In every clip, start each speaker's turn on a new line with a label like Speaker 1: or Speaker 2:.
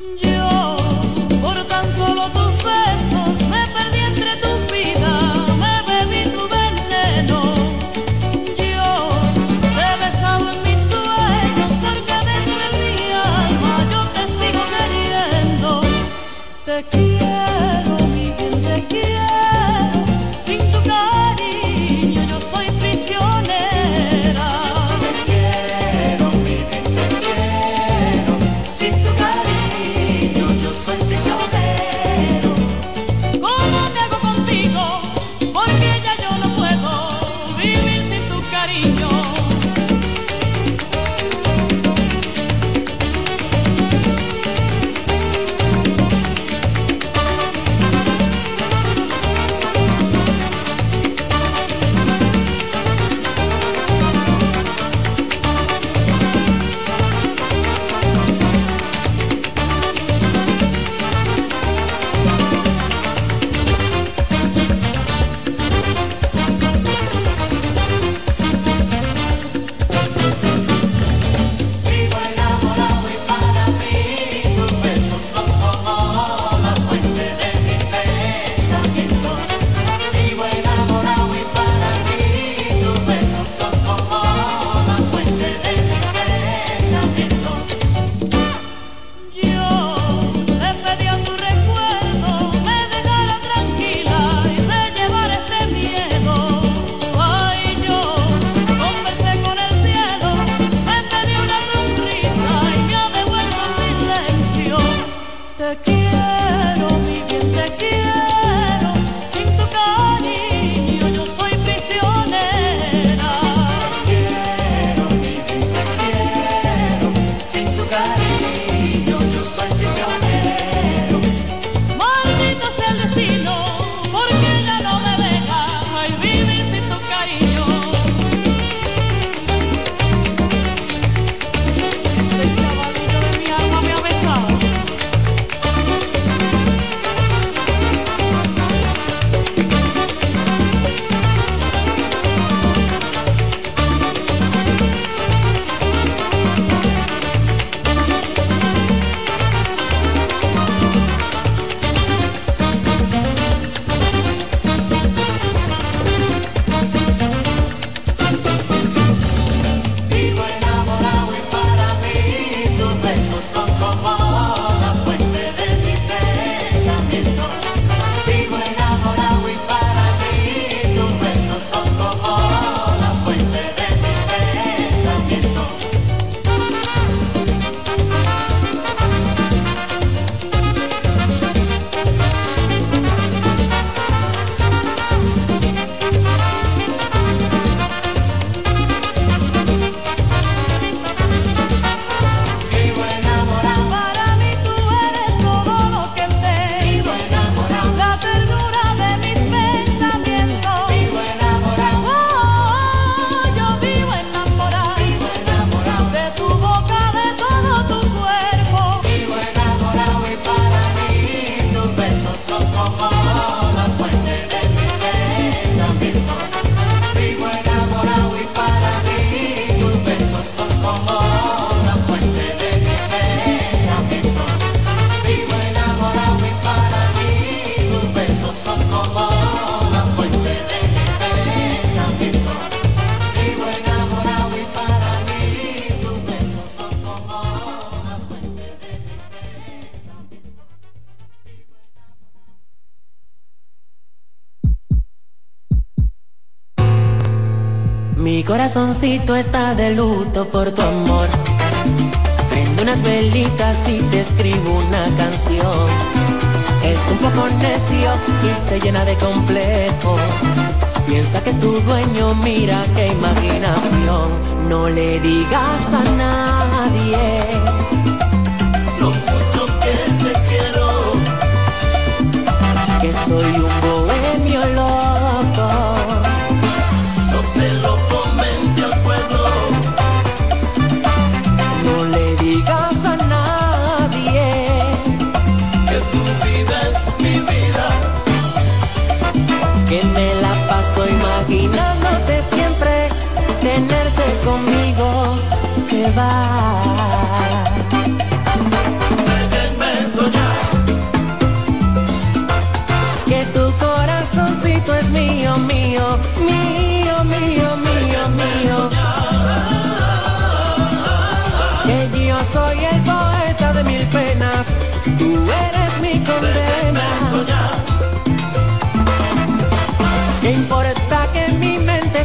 Speaker 1: Yo corazoncito está de luto por tu amor. Prendo unas velitas y te escribo una canción. Es un poco necio y se llena de complejos. Piensa que es tu dueño, mira qué imaginación. No le digas a nadie.
Speaker 2: Lo mucho que te quiero.
Speaker 1: Que soy un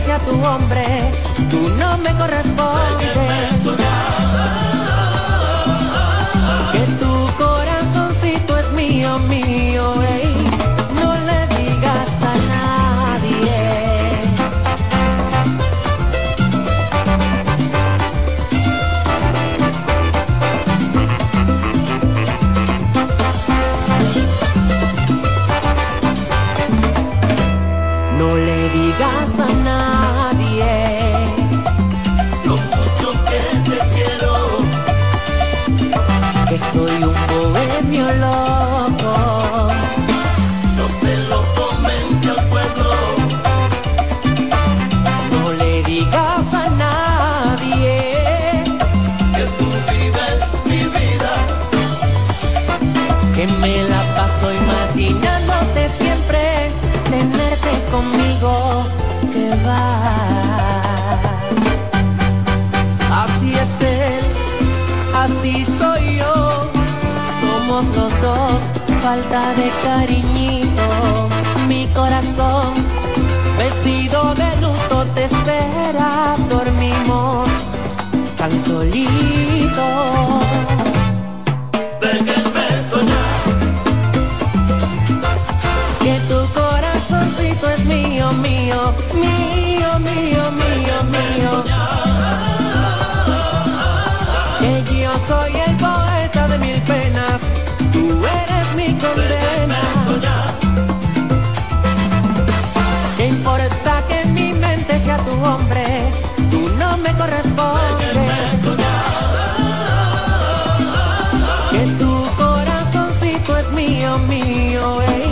Speaker 3: sea tu hombre, tú no me correspondes. Falta de cariñito, mi corazón vestido de luto te espera, dormimos tan solitos. Condena. ¿Qué importa que mi mente sea tu hombre? Tú no me correspondes. Que tu corazoncito es mío, mío, ey.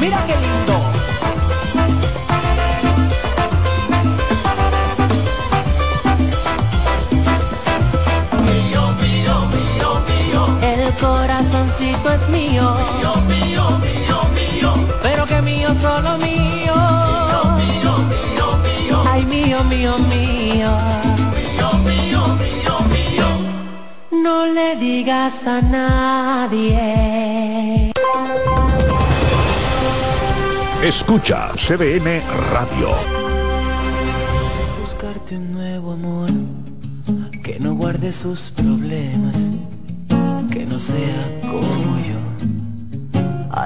Speaker 3: Mira qué lindo. Es mío,
Speaker 2: mío, mío, mío, mío,
Speaker 3: pero que mío solo mío.
Speaker 2: mío, mío, mío,
Speaker 3: Ay, mío, mío, mío.
Speaker 2: mío, mío, mío, mío.
Speaker 3: No le digas a nadie.
Speaker 4: Escucha CBN Radio.
Speaker 3: Buscarte un nuevo amor que no guarde sus problemas, que no sea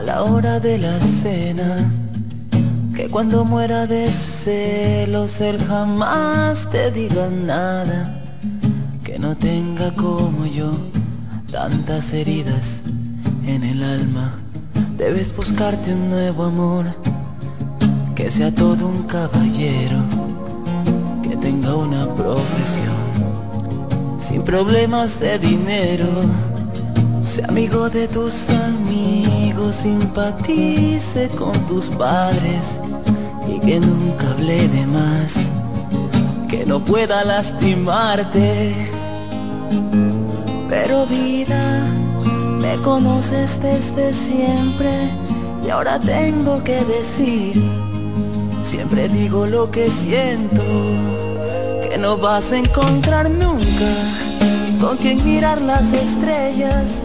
Speaker 3: la hora de la cena, que cuando muera de celos él jamás te diga nada, que no tenga como yo tantas heridas en el alma. Debes buscarte un nuevo amor que sea todo un caballero, que tenga una profesión, sin problemas de dinero, sea amigo de tus amigos, simpatice con tus padres y que nunca hable de más, que no pueda lastimarte. Pero vida, me conoces desde siempre y ahora tengo que decir, siempre digo lo que siento, que no vas a encontrar nunca con quien mirar las estrellas,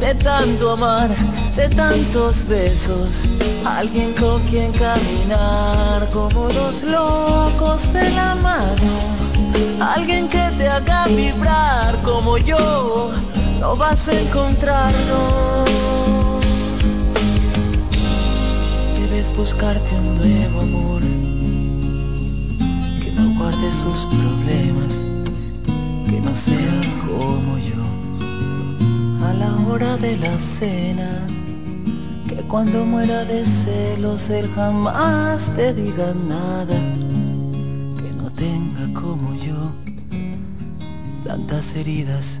Speaker 2: de tanto amar, de tantos besos. Alguien con quien caminar como dos locos de la mano. Alguien que te haga vibrar como yo no vas a encontrarlo. Debes buscarte un nuevo amor que no guarde sus problemas, que no sea como yo. La hora de la cena, que cuando muera de celos él jamás te diga nada, que no tenga como yo tantas heridas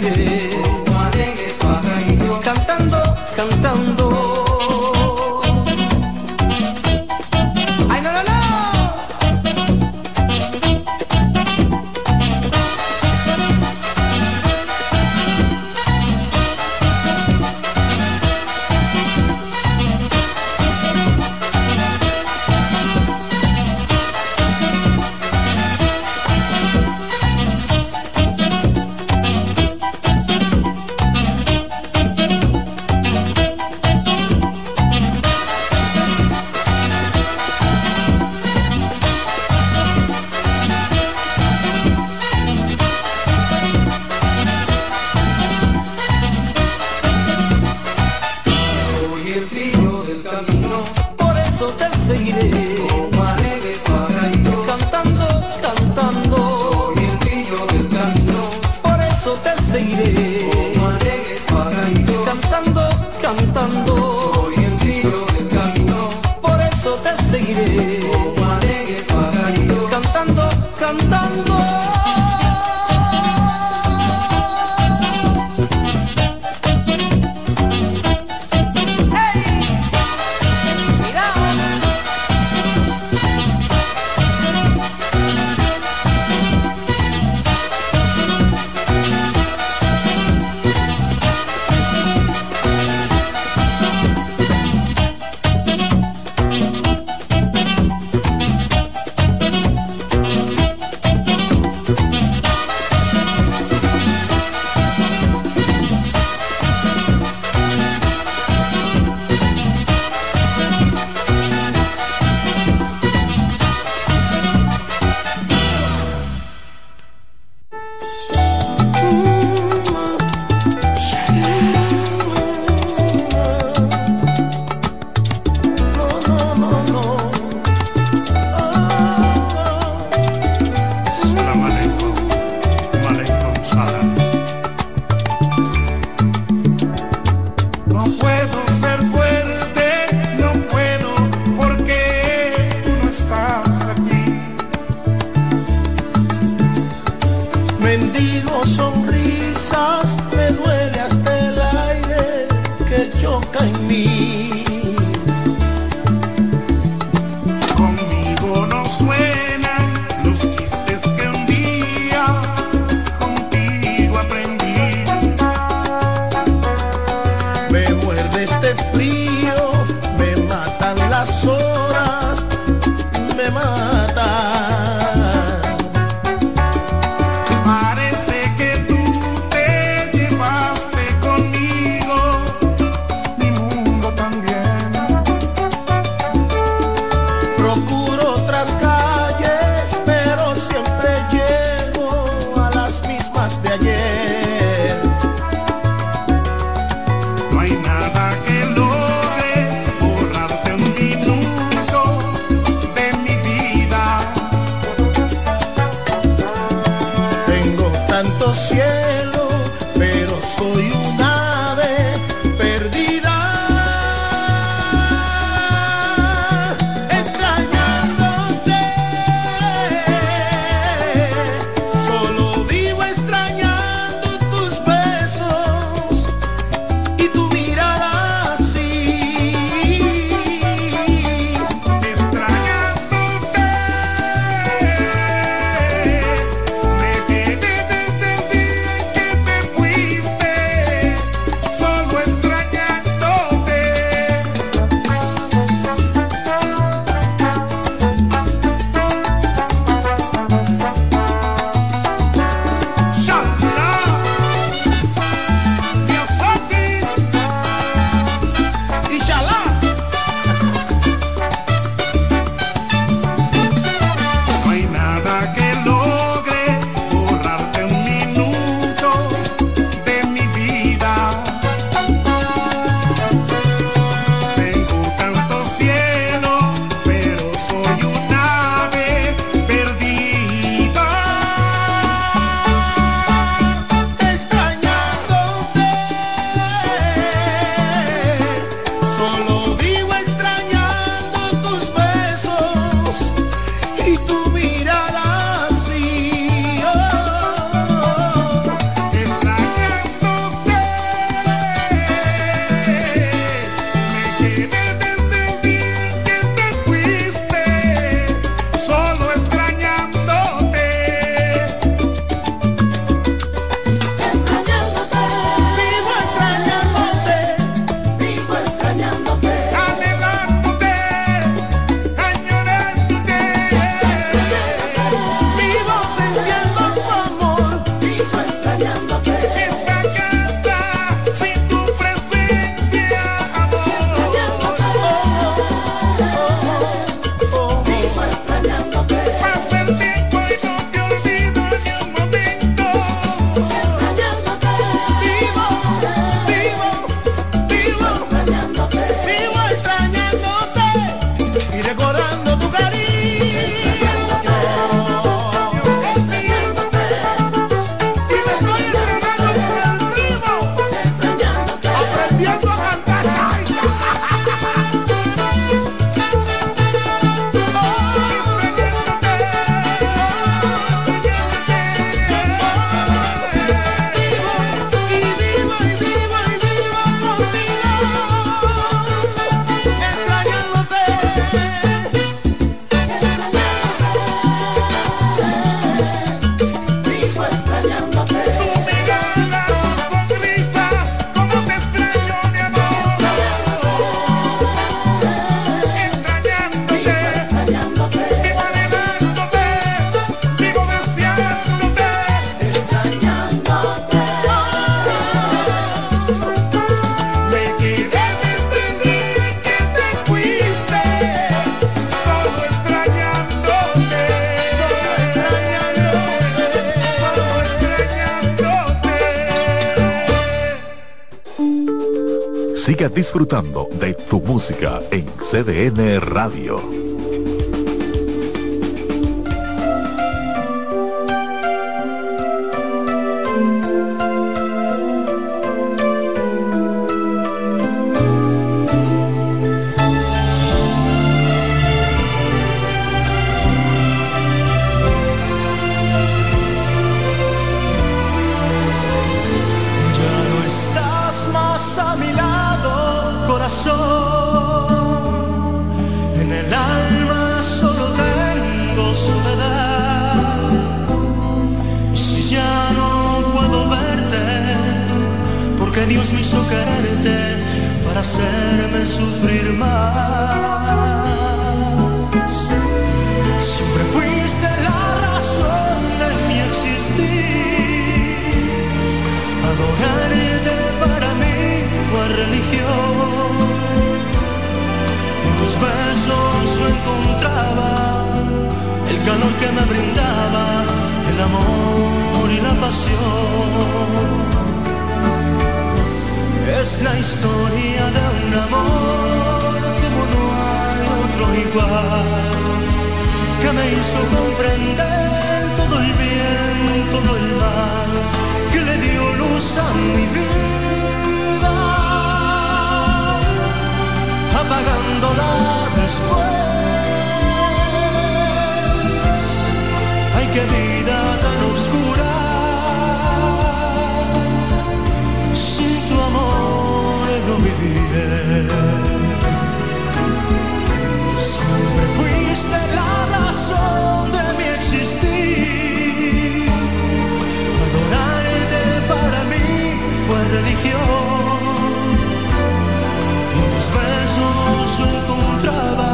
Speaker 5: need it.
Speaker 6: Disfrutando de tu música en CDN Radio. Que me hizo comprender todo el bien, todo el mal, que le dio luz a mi vida, apagándola después. En tus besos yo encontraba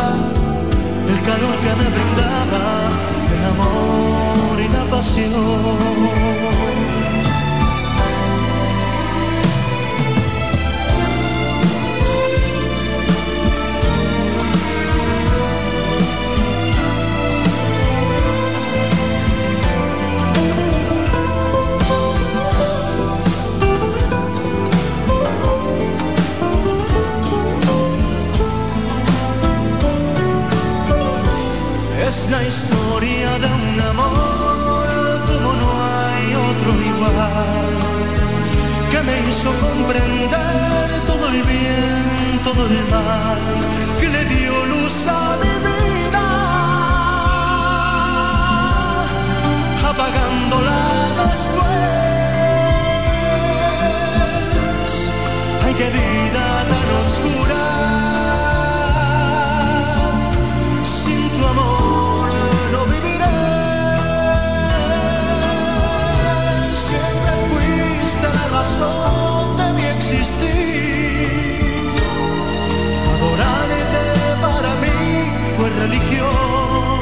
Speaker 6: el calor que me brindaba el amor y la pasión. La historia de un amor como no hay otro igual, que me hizo comprender todo el bien, todo el mal, que le dio luz a mi vida, apagándola después. Ay, qué vida tan oscura. Razón de mi existir. Adorarte para mí fue religión.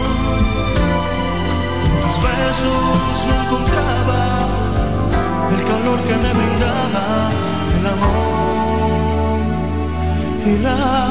Speaker 6: En tus besos yo encontraba el calor que me brindaba el amor y la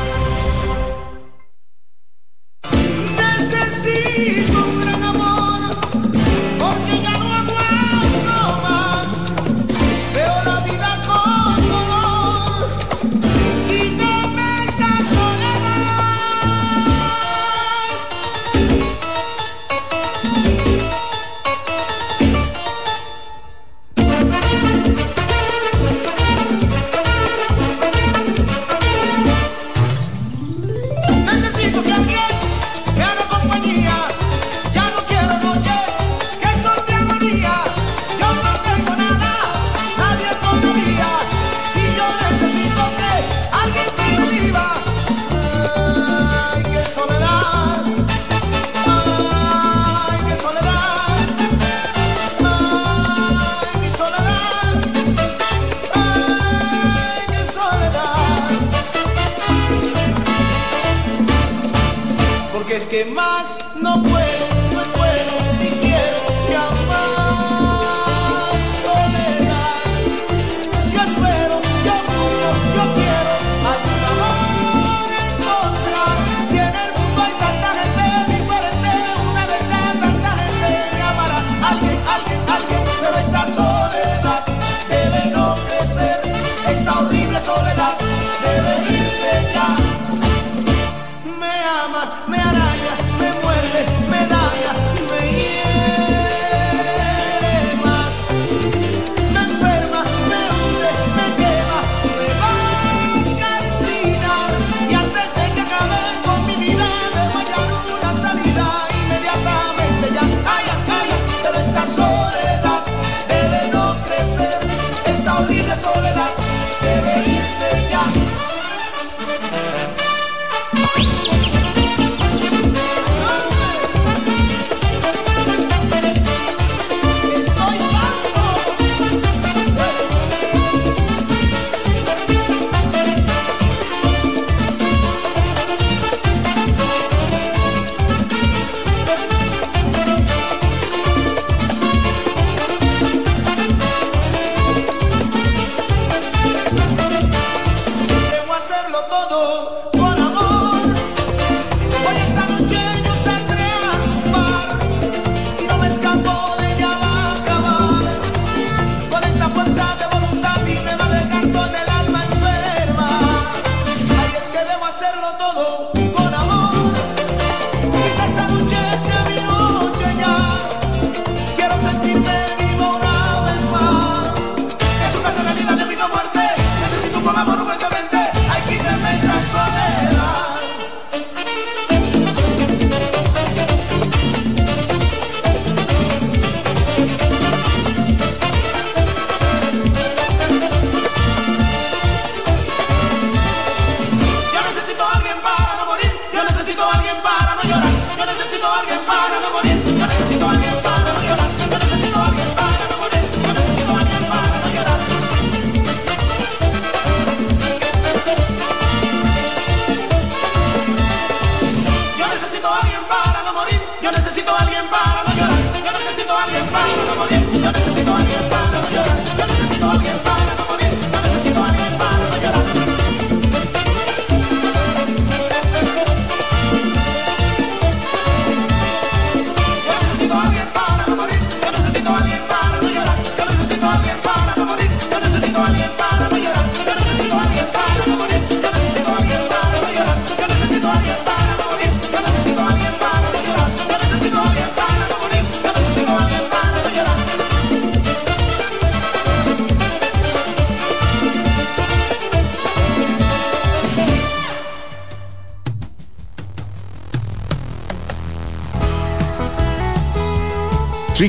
Speaker 2: Porque es que más no puedo,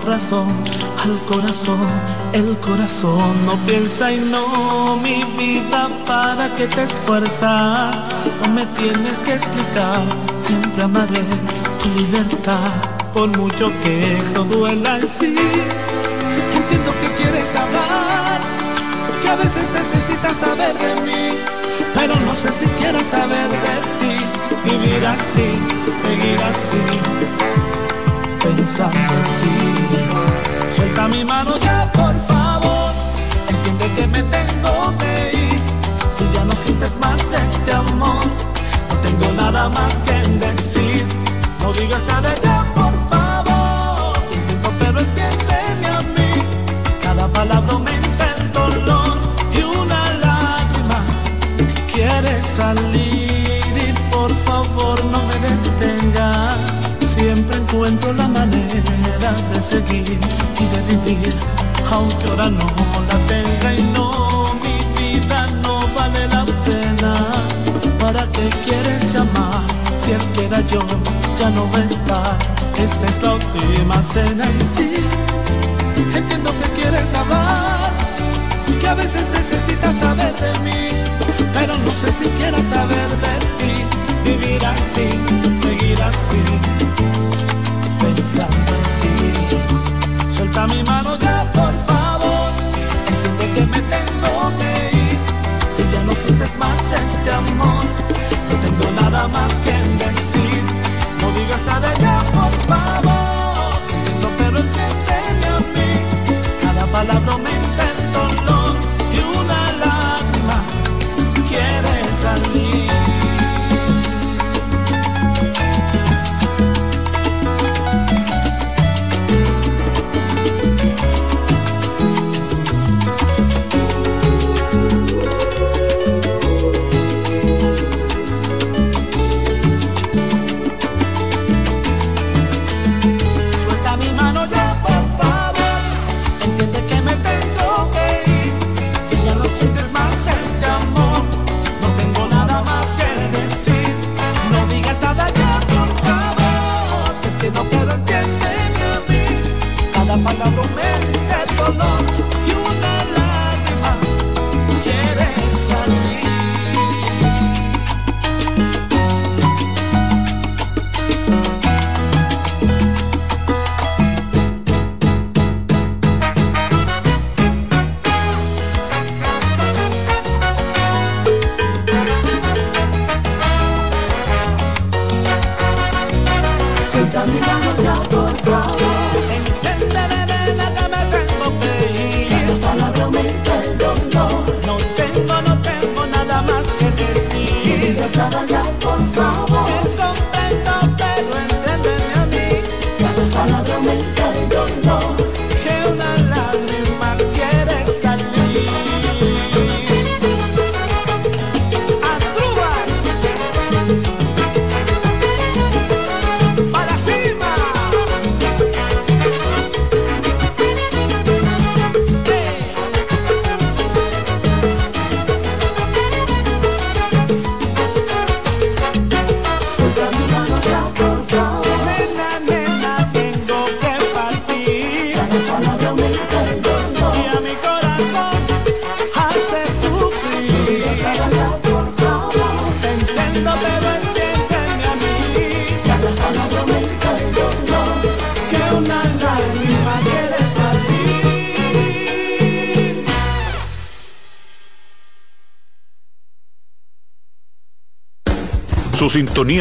Speaker 7: Razón al corazón, el corazón no piensa y no mi vida para que te esfuerzas, no me tienes que explicar, siempre amaré tu libertad por mucho que eso duela en sí. Entiendo que quieres hablar, que a veces necesitas saber de mí, pero no sé si quieras saber de ti. Vivir así, seguir así, pensando en ti. Suelta mi mano ya, por favor, entiende que me tengo que ir. Si ya no sientes más este amor, no tengo nada más que decir. No digas nada ya, por favor. Intento, pero entiéndeme a mí. Cada palabra aumenta el dolor y una lágrima quiere salir. Y por favor, no me detengas. Siempre encuentro la manera de seguir y de vivir. Aunque ahora no la tenga y no, mi vida no vale la pena. ¿Para qué quieres llamar? Si el que yo ya no va a estar. Esta es la última cena y sí, entiendo que quieres hablar, que a veces necesitas saber de mí, pero no sé si quieras saber de ti. Vivir así, seguir así, Suelta mi mano ya, por favor, entiende que me tengo que ir. Si ya no sientes más este amor, no tengo nada más que decir. No digas nada ya, por favor. Entiendo, pero entiéndeme a mí. Cada palabra aumenta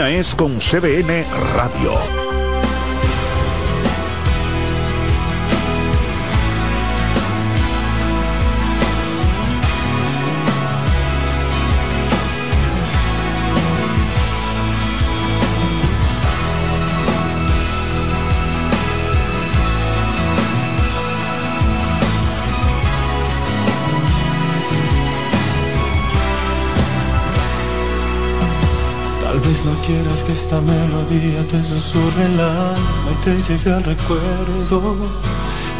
Speaker 6: es con CBN Radio.
Speaker 7: Melodía te susurre el alma y te lleve al recuerdo.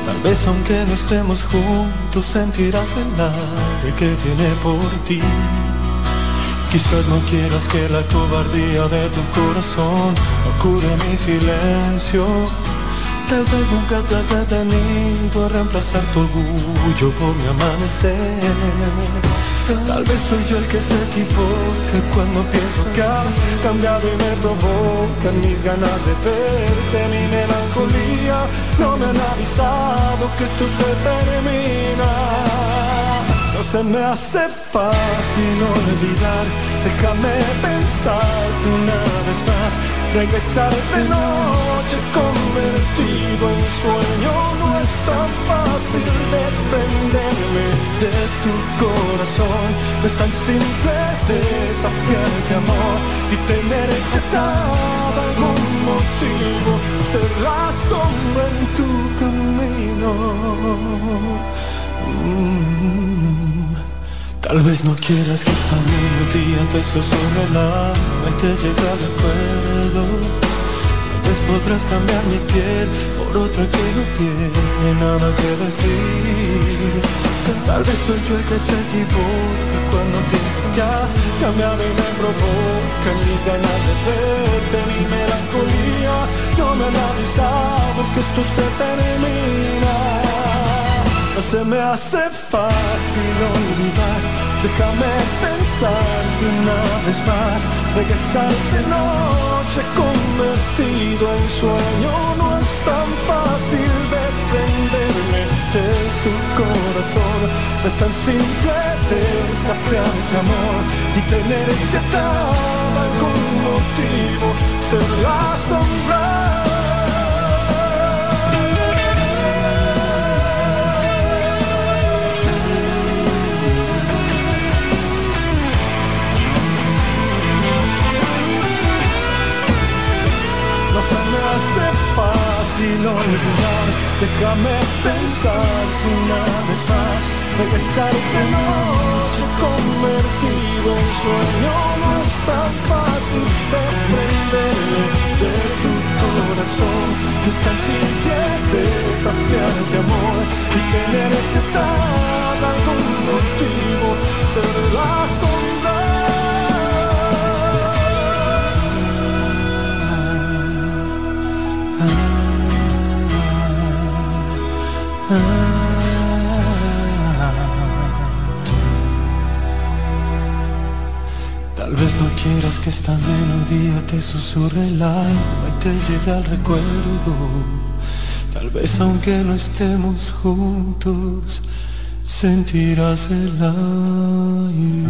Speaker 7: Tal vez aunque no estemos juntos sentirás el aire que viene por ti. Quizás no quieras que la cobardía de tu corazón no cure mi silencio.
Speaker 6: Tal vez nunca te has detenido a reemplazar tu orgullo por mi amanecer. Tal vez soy yo el que se equivoca cuando pienso que has cambiado y me provocan mis ganas de verte. Mi melancolía no me han avisado que esto se termina. No se me hace fácil olvidar, déjame pensarte una vez más, regresar de noche convertido en sueño, no es tan fácil desprenderme de tu corazón, no es tan simple desafiarte amor y tener dar algún motivo, ser la sombra en tu camino. Mm. Tal vez no quieras que esta melodía te susurre el alma y te llegue al recuerdo. Tal vez podrás cambiar mi piel por otra que no tiene nada que decir. Tal vez soy yo el que se equivoca cuando has cambiado y me provoca mis ganas de verte, mi melancolía. No me han avisado que esto se termina. No se me hace fácil olvidar, déjame pensar una vez más, regresar de noche convertido en sueño, no es tan fácil desprenderme de tu corazón, no es tan simple desafiarte amor y tener que dar algún motivo, ser la sombra. Olvidar, déjame pensar una vez más, regresar de noche convertido en sueño, no es tan fácil. Desprenderme de tu corazón, es tan simple desafiarte amor y tener que dar algún motivo, ser la. Tal vez no quieras que esta melodía te susurre el alma y te lleve al recuerdo. Tal vez aunque no estemos juntos, sentirás el aire.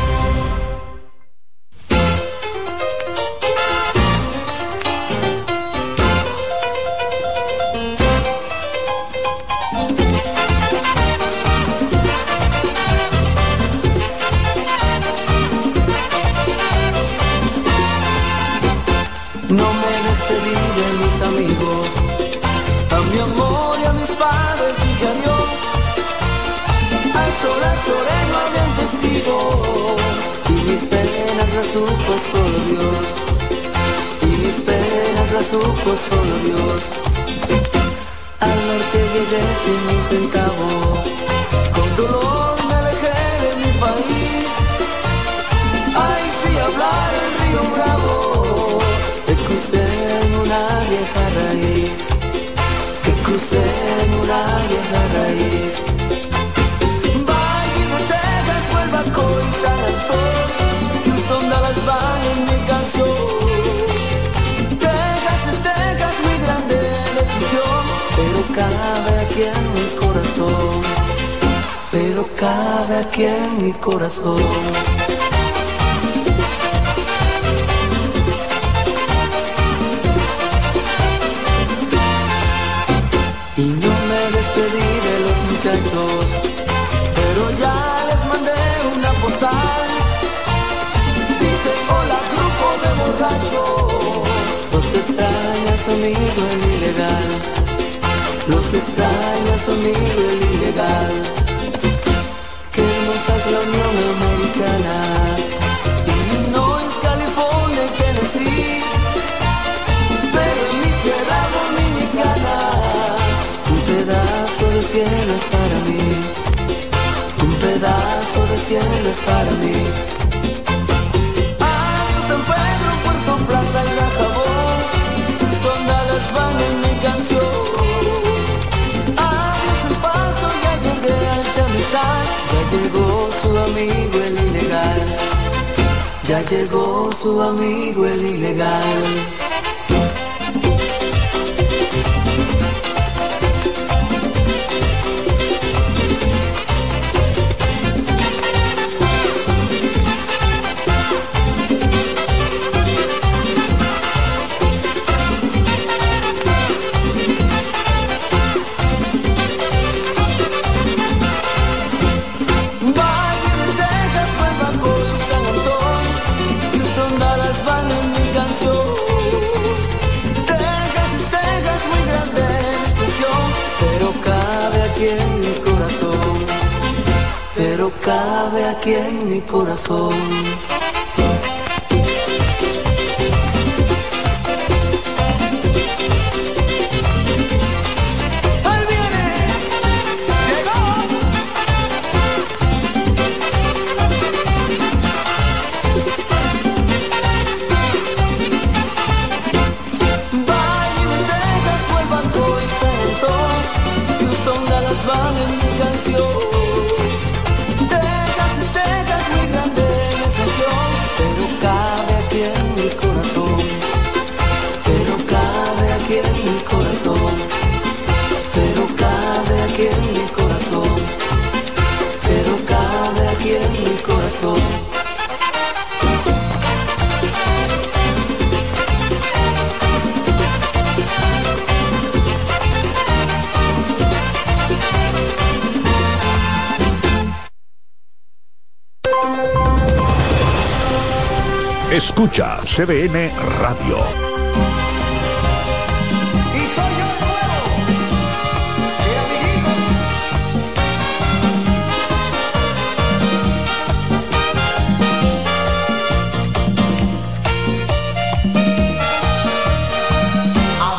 Speaker 4: Escucha CBN Radio.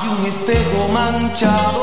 Speaker 8: Y un manchado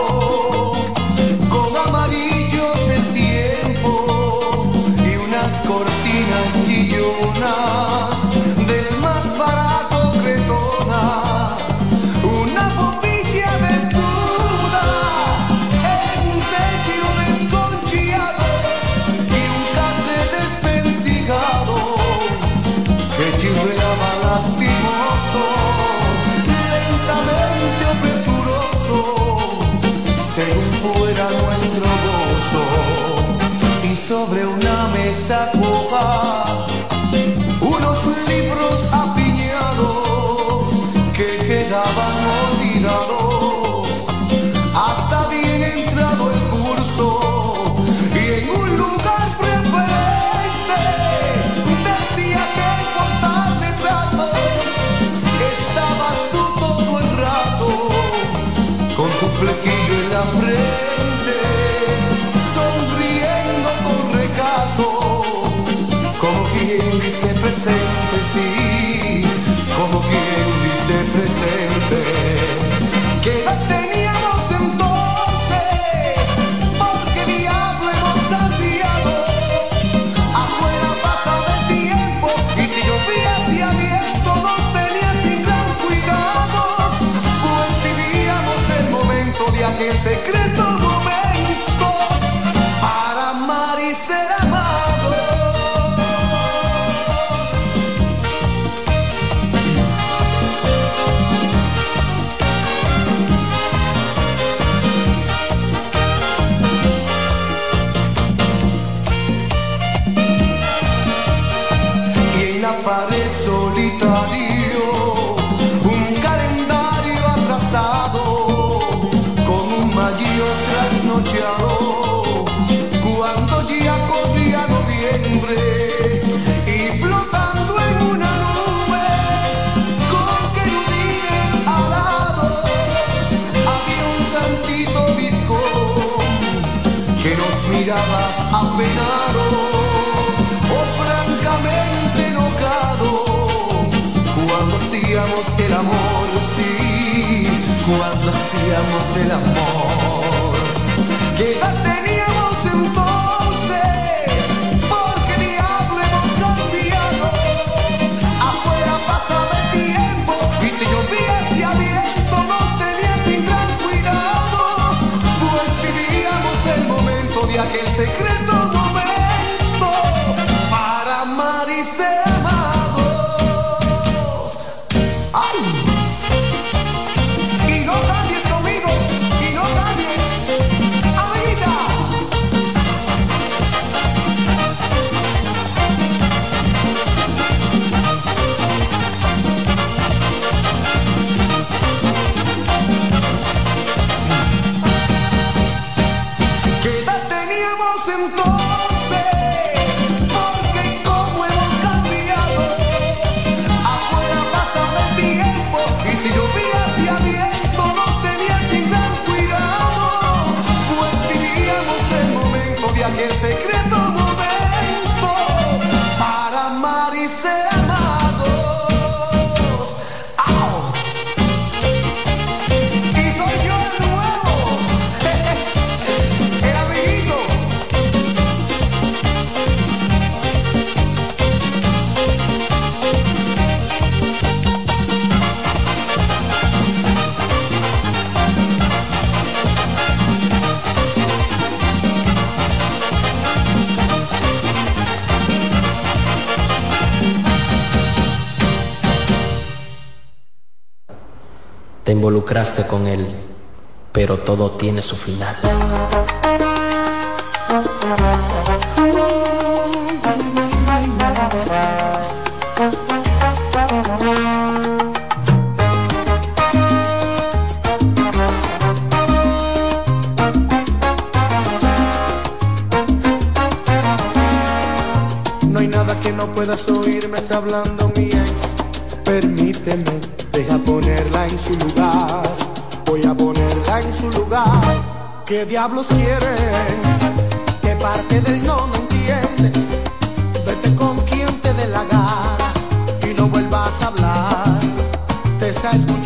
Speaker 8: flequillo en la frente, sonriendo con recato, como quien dice presente. que en secreto. apenado o francamente enojado cuando hacíamos el amor, sí, cuando hacíamos el amor. ¿Qué edad teníamos entonces? Porque diablo hemos cambiado. Afuera pasa el tiempo y si llovía hacia viento nos tenía sin gran cuidado, pues vivíamos el momento de aquel secreto.
Speaker 9: involucraste con él, pero todo tiene su final.
Speaker 8: No hay nada que no puedas oír, me está hablando ¿Qué diablos quieres? ¿Qué parte del no no entiendes? Vete con quien te dé la gana y no vuelvas a hablar. Te está escuchando.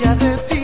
Speaker 8: huella de ti.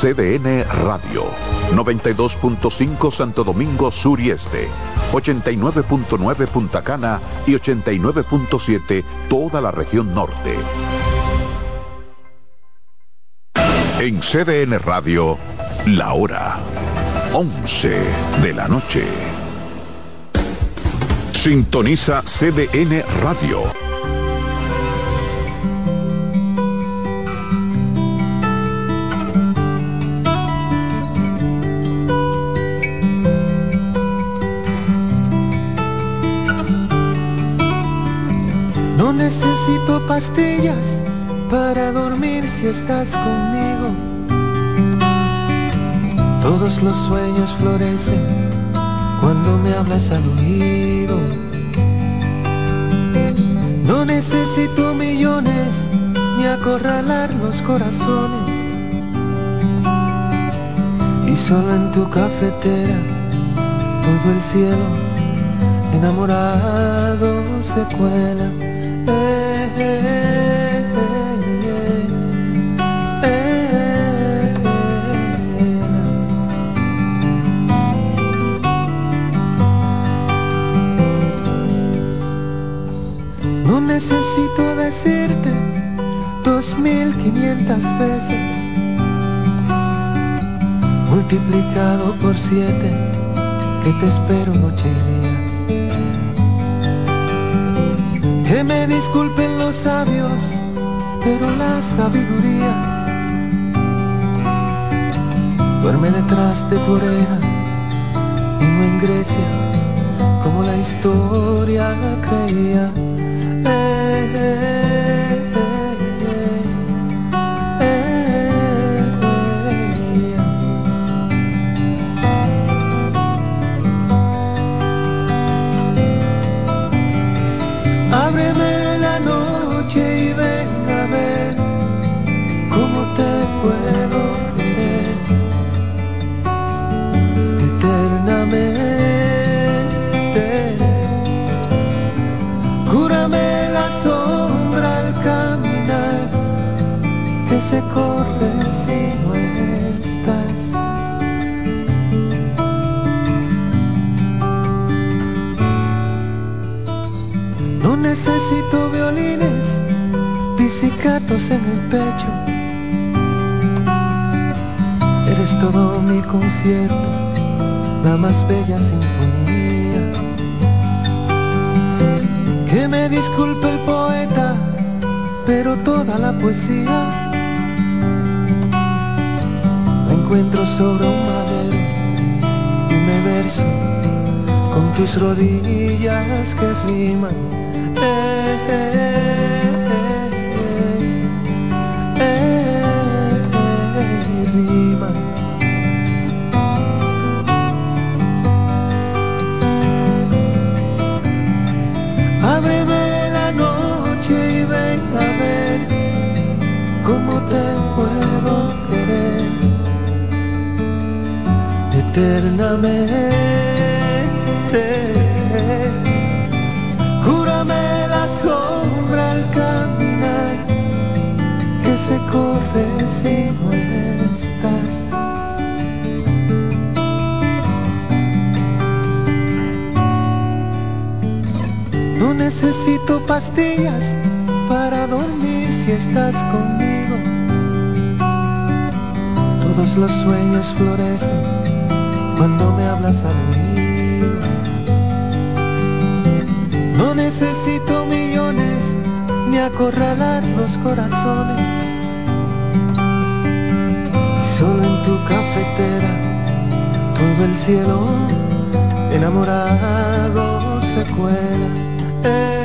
Speaker 4: CDN Radio, 92.5 Santo Domingo Sur y Este, 89.9 Punta Cana y 89.7 toda la región norte. En CDN Radio, la hora 11 de la noche. Sintoniza CDN Radio.
Speaker 10: Pastillas para dormir si estás conmigo. Todos los sueños florecen cuando me hablas al oído. No necesito millones ni acorralar los corazones. Y solo en tu cafetera todo el cielo enamorado se cuela. Eh, No necesito decirte dos mil quinientas veces multiplicado por siete que te espero noche y día. Que me disculpen los sabios, pero la sabiduría duerme detrás de tu oreja y no en Grecia como la historia creía. Eh, eh, en el pecho. Eres todo mi concierto, la más bella sinfonía. Que me disculpe el poeta, pero toda la poesía la encuentro sobre un madero y me verso con tus rodillas que riman. Eternamente. Cúrame la sombra al caminar que se corre si no estás. No necesito pastillas para dormir si estás conmigo. Todos los sueños florecen cuando me hablas al oído. No necesito millones ni acorralar los corazones. Y solo en tu cafetera todo el cielo enamorado se cuela. Eh,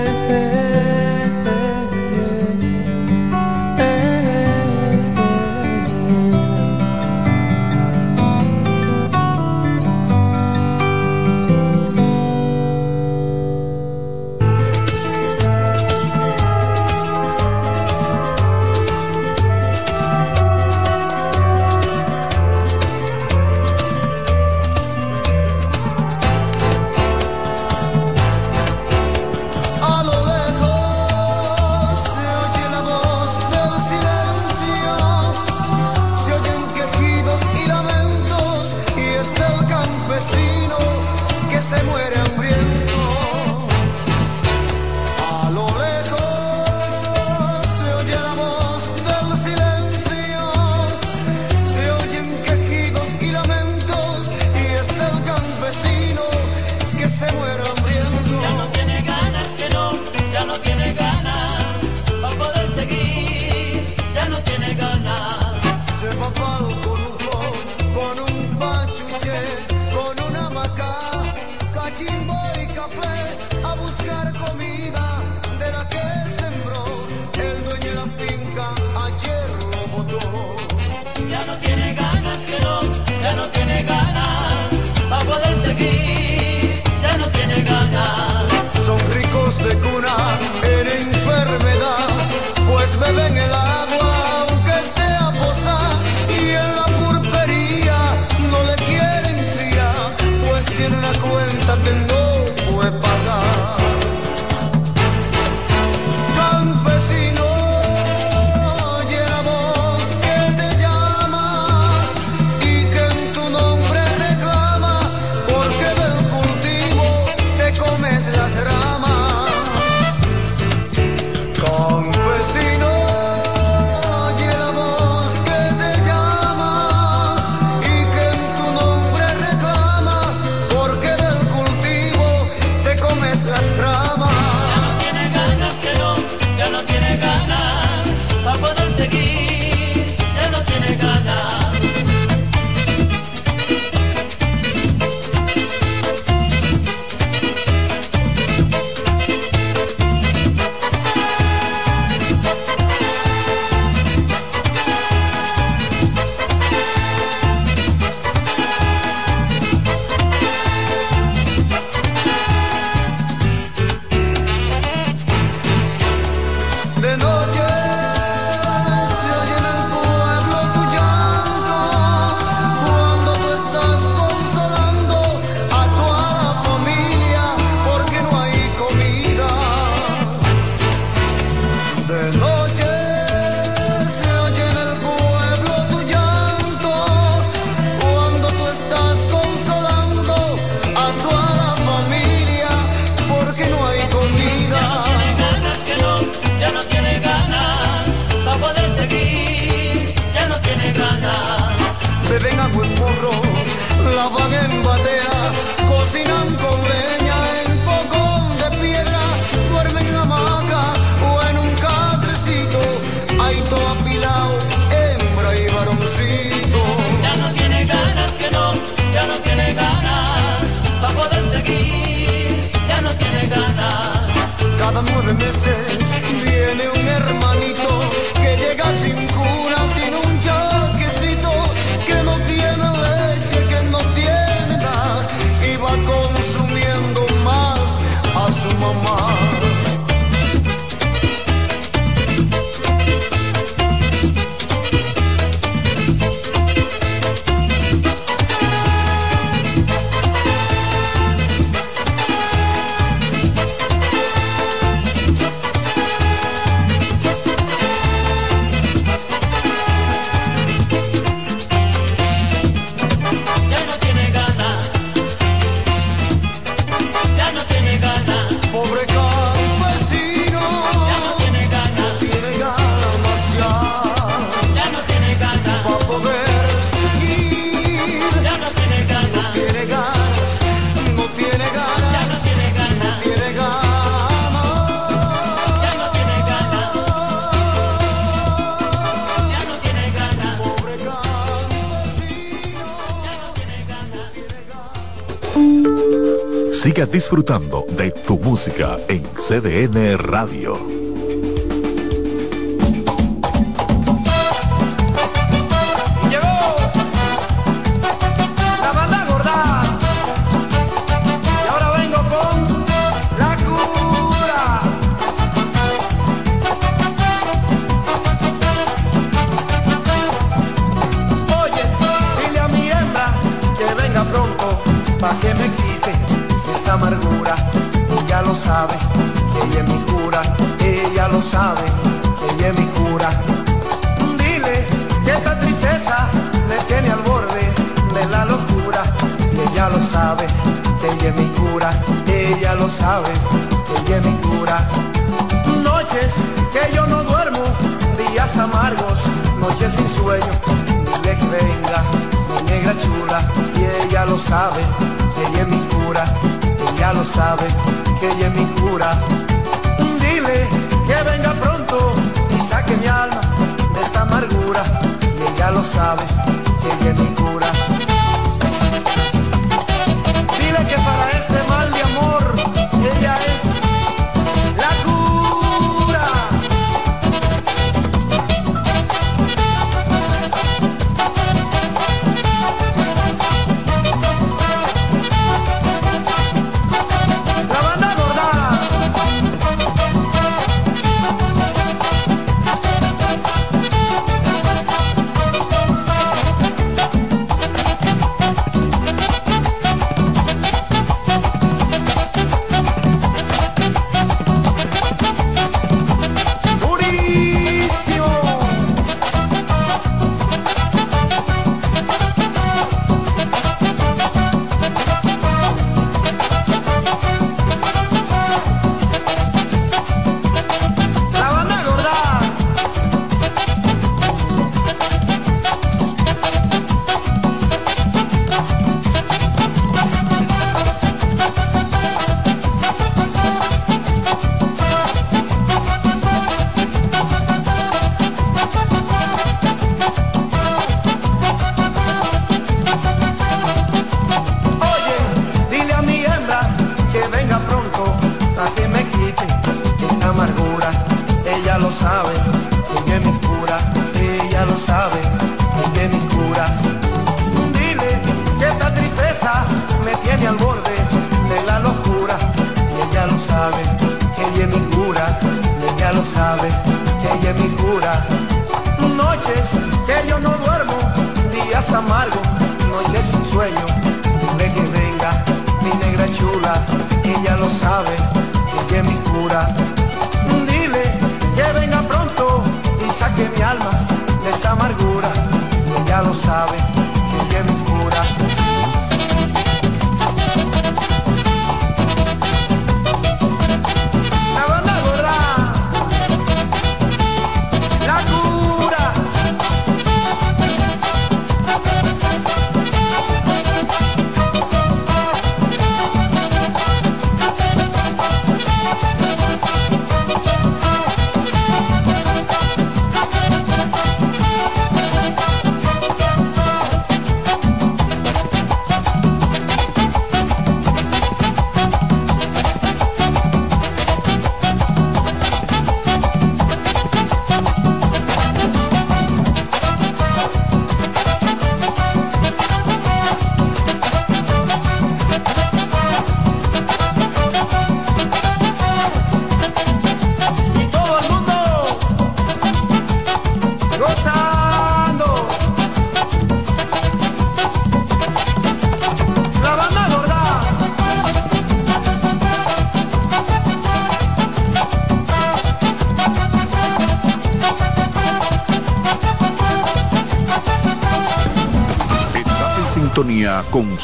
Speaker 8: disfrutando de tu música en CDN Radio.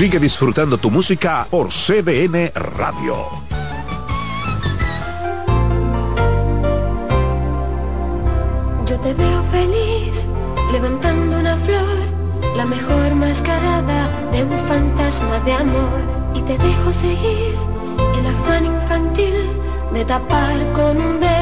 Speaker 6: Sigue disfrutando tu música por CDN Radio.
Speaker 11: Yo te veo feliz levantando una flor, la mejor mascarada de un fantasma de amor. Y te dejo seguir el afán infantil de tapar con un dedo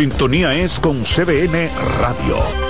Speaker 6: sintonía es con CBN Radio.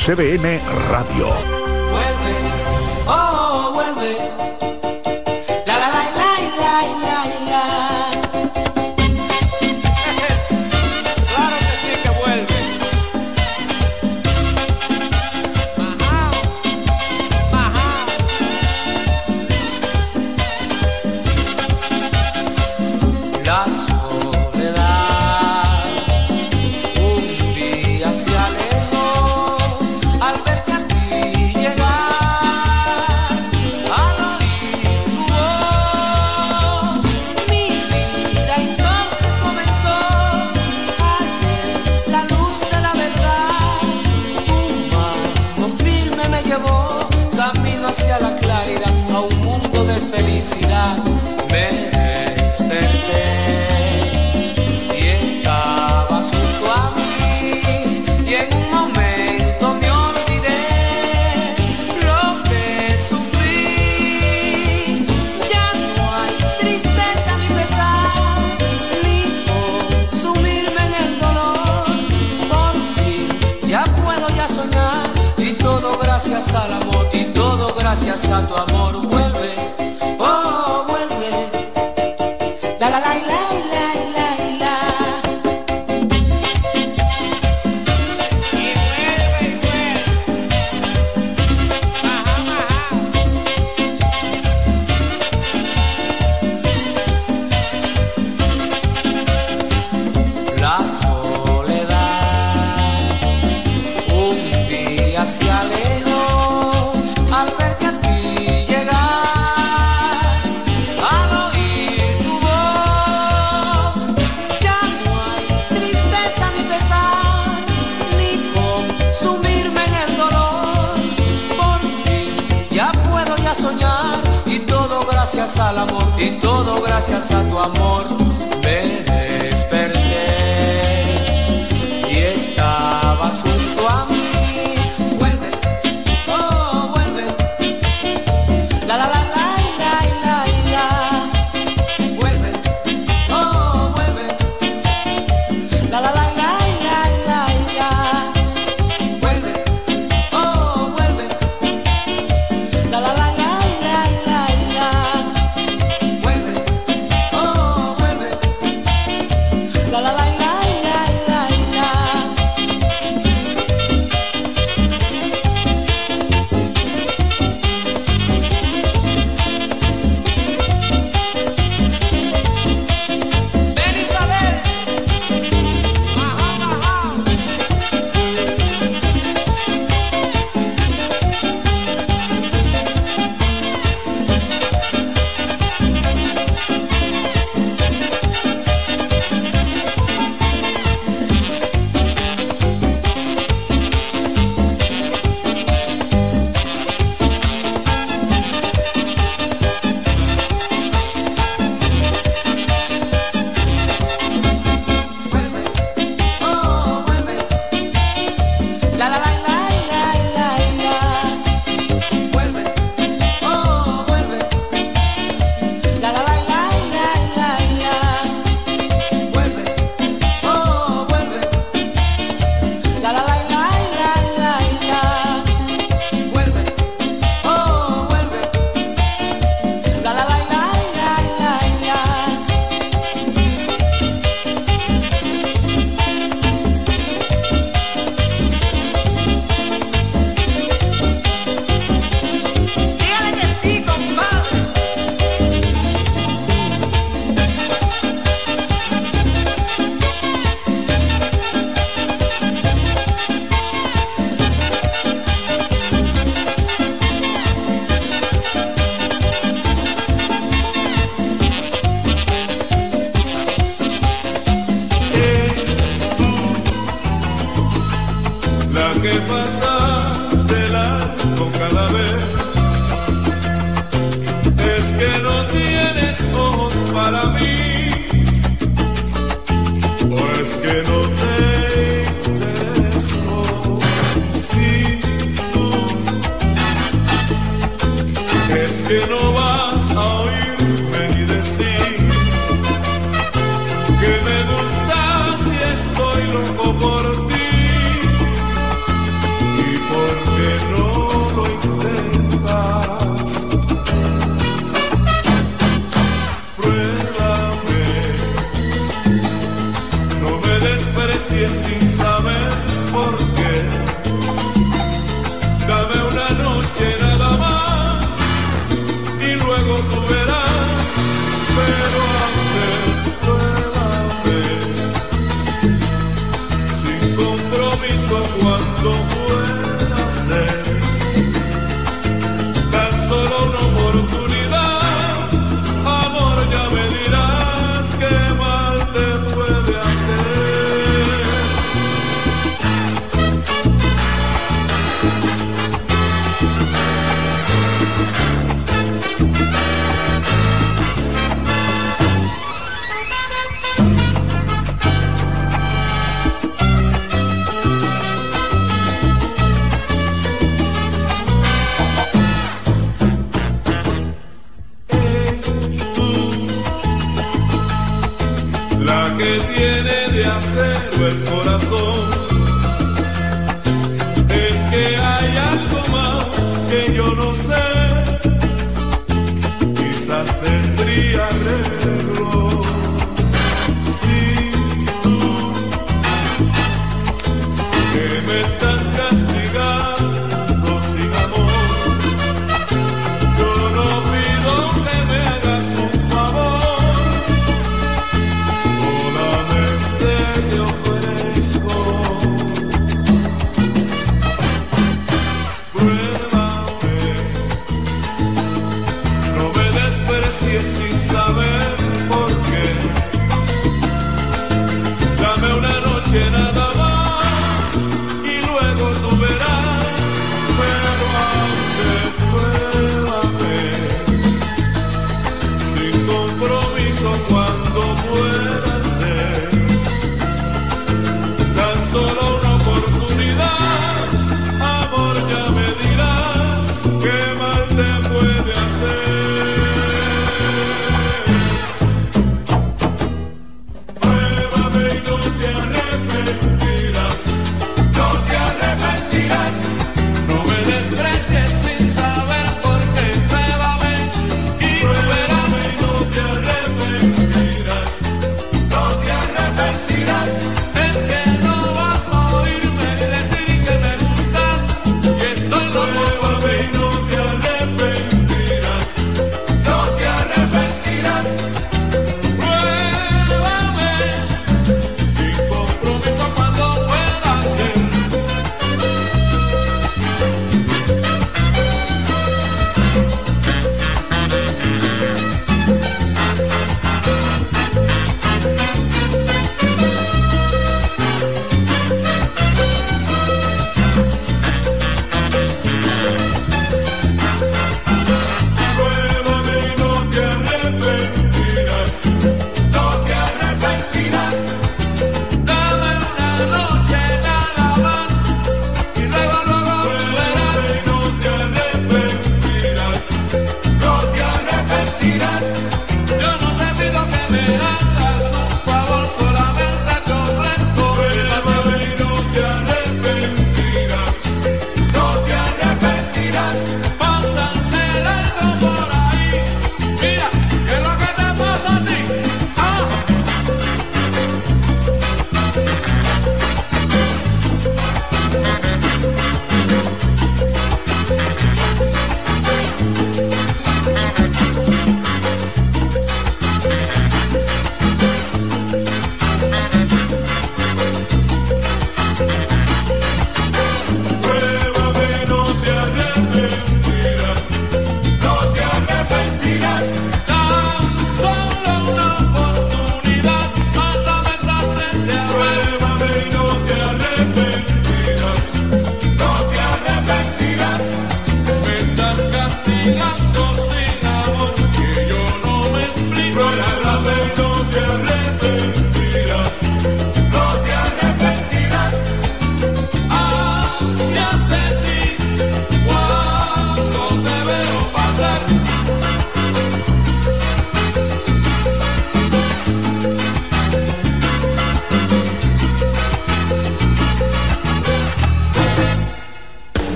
Speaker 12: CBN Radio.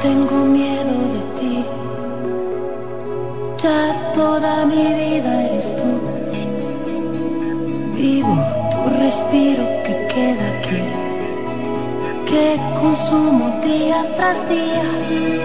Speaker 13: tengo miedo de ti. Ya toda mi vida eres tú. Vivo tu respiro que queda aquí. Que consumo día tras día.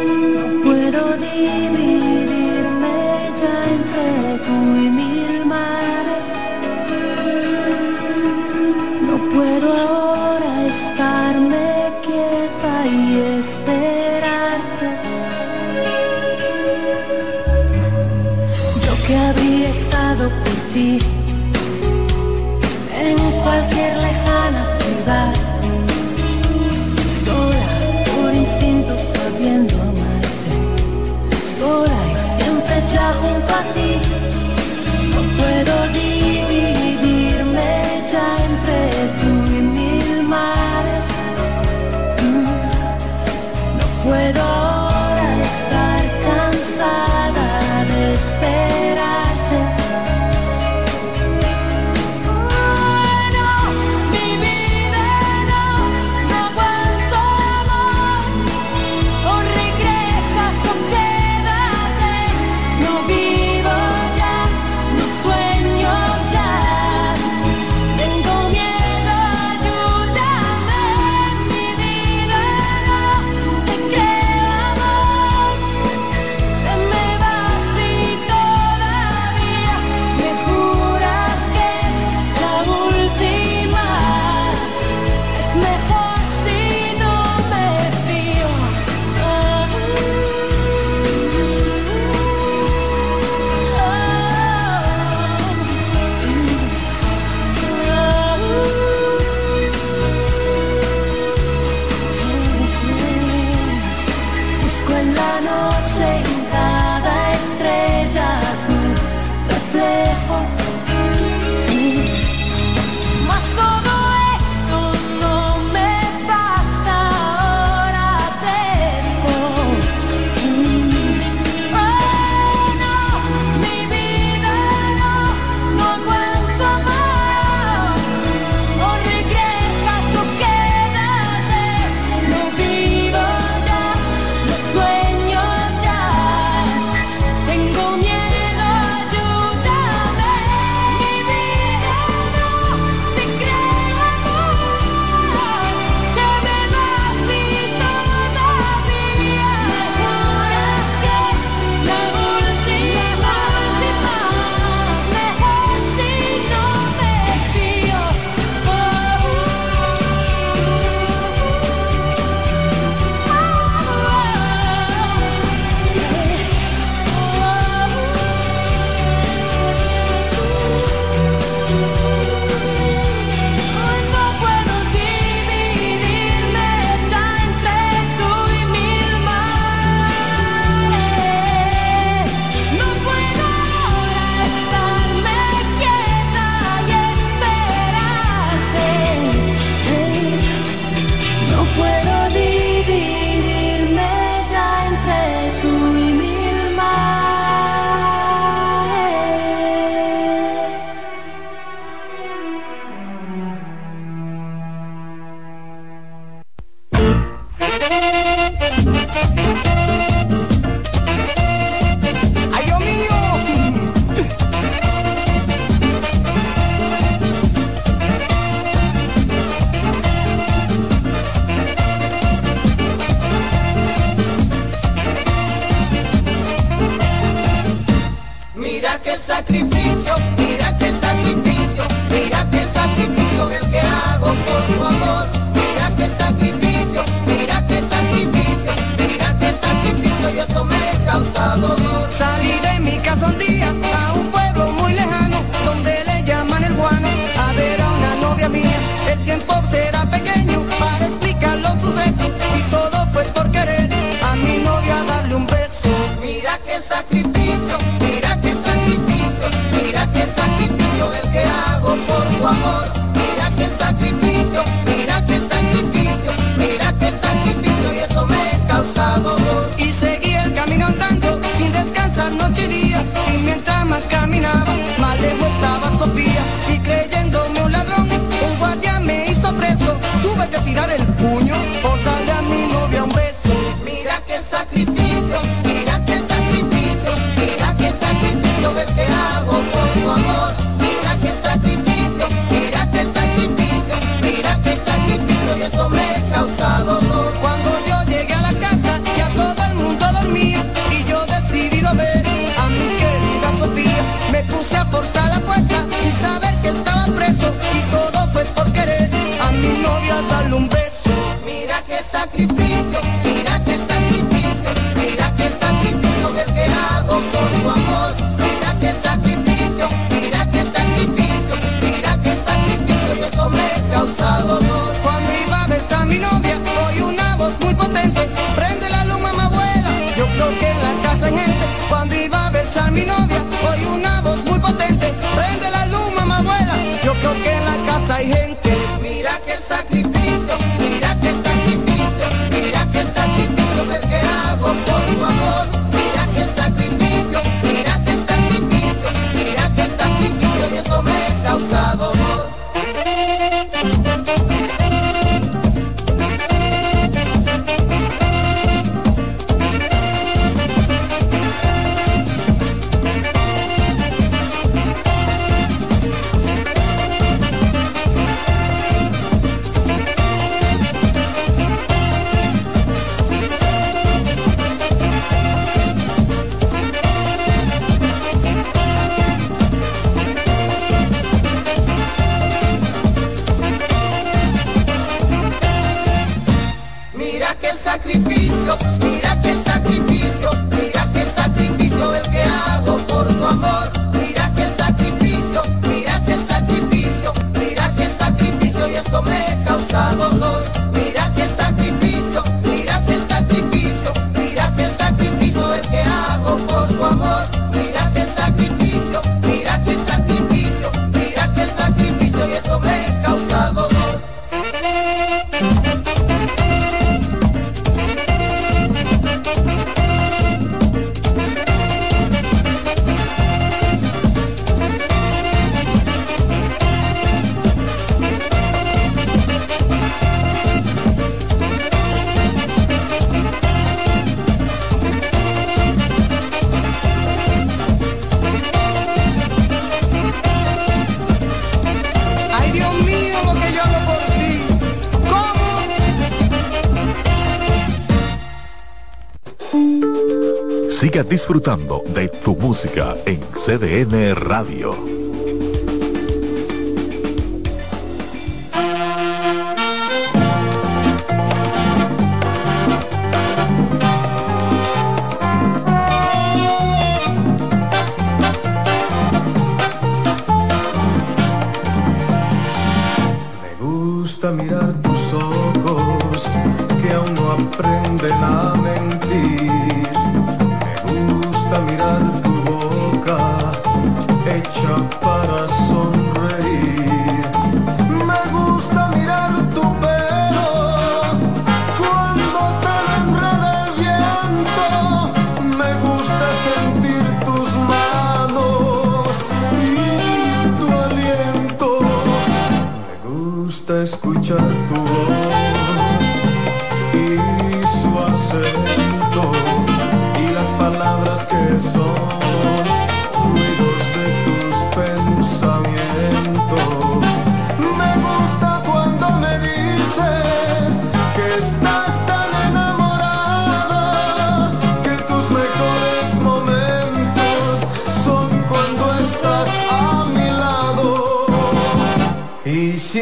Speaker 4: disfrutando de tu música en CDN Radio.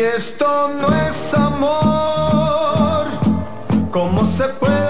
Speaker 8: esto no es amor, ¿cómo se puede?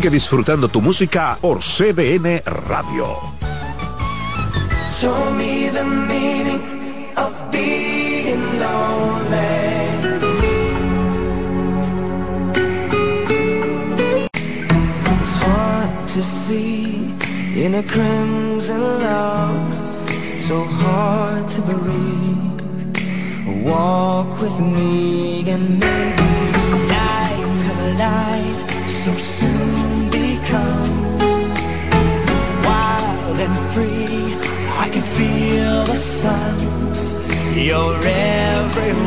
Speaker 4: Sigue disfrutando tu música por CBN Radio.
Speaker 2: Show me the meaning of being lonely. It's hard to see in a crimson love, so hard to believe. Walk with me and maybe die to the light. your every